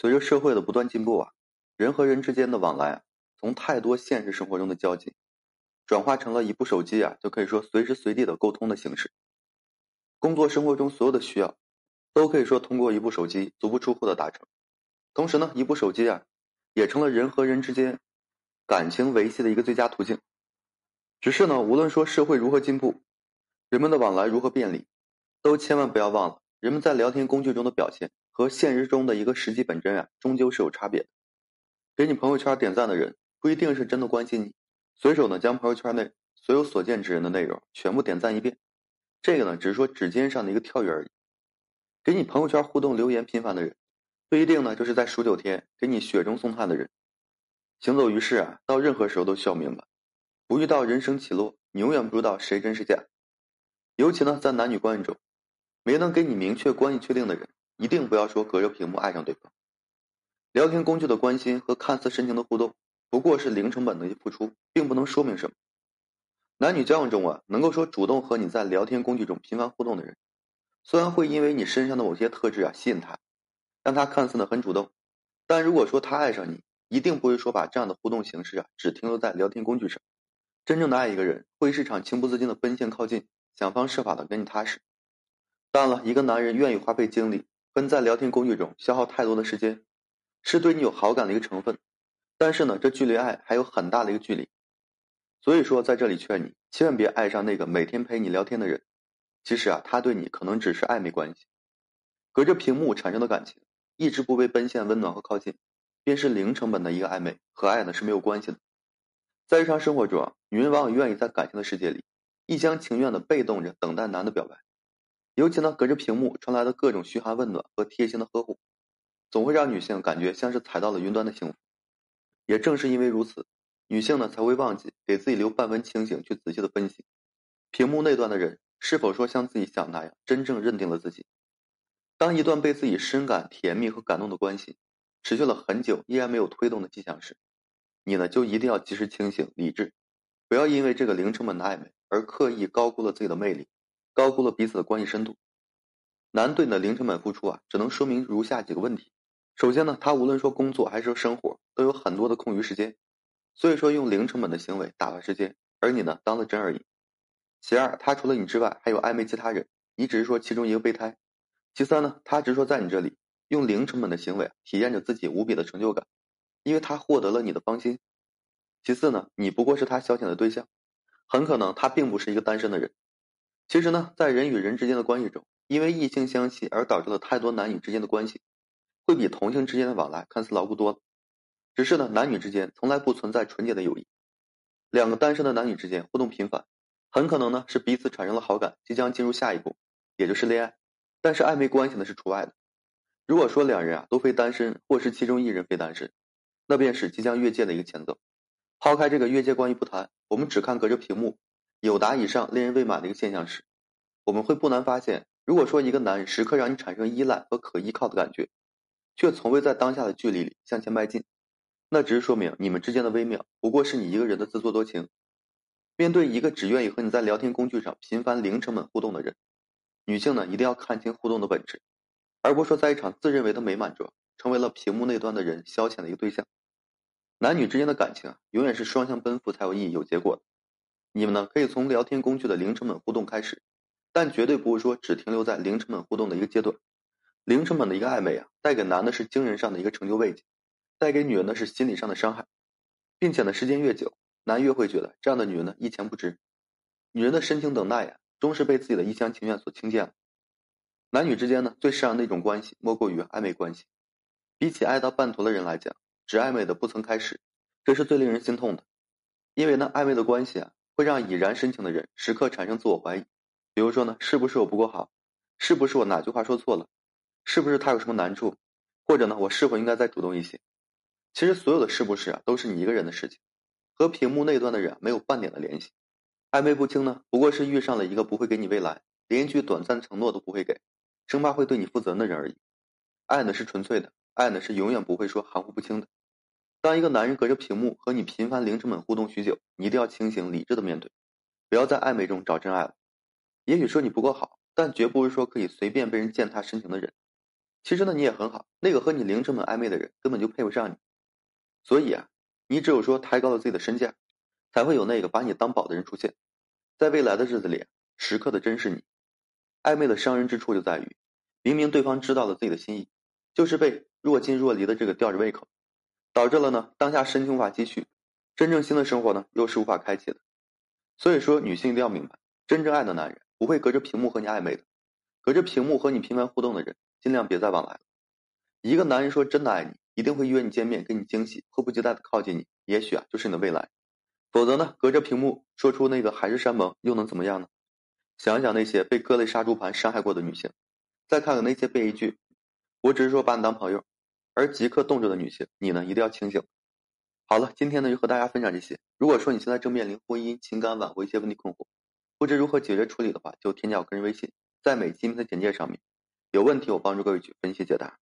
随着社会的不断进步啊，人和人之间的往来啊，从太多现实生活中的交集，转化成了一部手机啊，就可以说随时随地的沟通的形式。工作生活中所有的需要，都可以说通过一部手机足不出户的达成。同时呢，一部手机啊，也成了人和人之间感情维系的一个最佳途径。只是呢，无论说社会如何进步，人们的往来如何便利，都千万不要忘了，人们在聊天工具中的表现。和现实中的一个实际本真啊，终究是有差别的。给你朋友圈点赞的人，不一定是真的关心你。随手呢，将朋友圈内所有所见之人的内容全部点赞一遍，这个呢，只是说指尖上的一个跳跃而已。给你朋友圈互动留言频繁的人，不一定呢，就是在数九天给你雪中送炭的人。行走于世啊，到任何时候都需要明白，不遇到人生起落，你永远不知道谁真是假。尤其呢，在男女关系中，没能给你明确关系确定的人。一定不要说隔着屏幕爱上对方。聊天工具的关心和看似深情的互动，不过是零成本的一付出，并不能说明什么。男女交往中啊，能够说主动和你在聊天工具中频繁互动的人，虽然会因为你身上的某些特质啊吸引他，让他看似呢很主动，但如果说他爱上你，一定不会说把这样的互动形式啊只停留在聊天工具上。真正的爱一个人，会是场情不自禁的奔现靠近，想方设法的跟你踏实。当然了，一个男人愿意花费精力。跟在聊天工具中消耗太多的时间，是对你有好感的一个成分，但是呢，这距离爱还有很大的一个距离。所以说，在这里劝你，千万别爱上那个每天陪你聊天的人。其实啊，他对你可能只是暧昧关系，隔着屏幕产生的感情，一直不被奔现温暖和靠近，便是零成本的一个暧昧，和爱呢是没有关系的。在日常生活中，女人往往愿意在感情的世界里，一厢情愿的被动着等待男的表白。尤其呢，隔着屏幕传来的各种嘘寒问暖和贴心的呵护，总会让女性感觉像是踩到了云端的幸福。也正是因为如此，女性呢才会忘记给自己留半分清醒，去仔细的分析屏幕那端的人是否说像自己想那样真正认定了自己。当一段被自己深感甜蜜和感动的关系持续了很久，依然没有推动的迹象时，你呢就一定要及时清醒理智，不要因为这个零成本的暧昧而刻意高估了自己的魅力。高估了彼此的关系深度。男对你的零成本付出啊，只能说明如下几个问题：首先呢，他无论说工作还是说生活，都有很多的空余时间，所以说用零成本的行为打发时间，而你呢当了真而已。其二，他除了你之外还有暧昧其他人，你只是说其中一个备胎。其三呢，他只是说在你这里用零成本的行为体验着自己无比的成就感，因为他获得了你的芳心。其次呢，你不过是他消遣的对象，很可能他并不是一个单身的人。其实呢，在人与人之间的关系中，因为异性相吸而导致了太多男女之间的关系，会比同性之间的往来看似牢固多了。只是呢，男女之间从来不存在纯洁的友谊。两个单身的男女之间互动频繁，很可能呢是彼此产生了好感，即将进入下一步，也就是恋爱。但是暧昧关系呢是除外的。如果说两人啊都非单身，或是其中一人非单身，那便是即将越界的一个前奏。抛开这个越界关系不谈，我们只看隔着屏幕。有达以上恋人未满的一个现象时，我们会不难发现，如果说一个男人时刻让你产生依赖和可依靠的感觉，却从未在当下的距离里向前迈进，那只是说明你们之间的微妙不过是你一个人的自作多情。面对一个只愿意和你在聊天工具上频繁零成本互动的人，女性呢一定要看清互动的本质，而不是说在一场自认为的美满中，成为了屏幕那端的人消遣的一个对象。男女之间的感情啊，永远是双向奔赴才有意义、有结果的。你们呢可以从聊天工具的零成本互动开始，但绝对不会说只停留在零成本互动的一个阶段。零成本的一个暧昧啊，带给男的是精神上的一个成就慰藉，带给女人的是心理上的伤害，并且呢时间越久，男越会觉得这样的女人呢一钱不值。女人的深情等待呀，终是被自己的一厢情愿所轻贱了。男女之间呢最善良的一种关系，莫过于暧昧关系。比起爱到半途的人来讲，只暧昧的不曾开始，这是最令人心痛的，因为呢暧昧的关系啊。会让已然深情的人时刻产生自我怀疑，比如说呢，是不是我不够好？是不是我哪句话说错了？是不是他有什么难处？或者呢，我是否应该再主动一些？其实所有的是不是啊，都是你一个人的事情，和屏幕那端的人没有半点的联系。暧昧不清呢，不过是遇上了一个不会给你未来，连一句短暂承诺都不会给，生怕会对你负责任的人而已。爱呢是纯粹的，爱呢是永远不会说含糊不清的。当一个男人隔着屏幕和你频繁零成本互动许久，你一定要清醒理智的面对，不要在暧昧中找真爱了。也许说你不够好，但绝不是说可以随便被人践踏深情的人。其实呢，你也很好，那个和你零成本暧昧的人根本就配不上你。所以啊，你只有说抬高了自己的身价，才会有那个把你当宝的人出现，在未来的日子里，时刻的珍视你。暧昧的伤人之处就在于，明明对方知道了自己的心意，就是被若即若离的这个吊着胃口，导致了呢当下深情无法继续，真正新的生活呢又是无法开启的。所以说，女性一定要明白，真正爱的男人不会隔着屏幕和你暧昧的，隔着屏幕和你频繁互动的人，尽量别再往来了。一个男人说真的爱你，一定会约你见面，给你惊喜，迫不及待的靠近你，也许啊就是你的未来。否则呢，隔着屏幕说出那个海誓山盟，又能怎么样呢？想想那些被各类杀猪盘伤害过的女性，再看看那些被一句“我只是说把你当朋友”而即刻动作的女性，你呢一定要清醒。好了，今天呢就和大家分享这些。如果说你现在正面临婚姻、情感挽回一些问题困惑，不知如何解决处理的话，就添加我个人微信，在每期的简介上面，有问题我帮助各位去分析解答。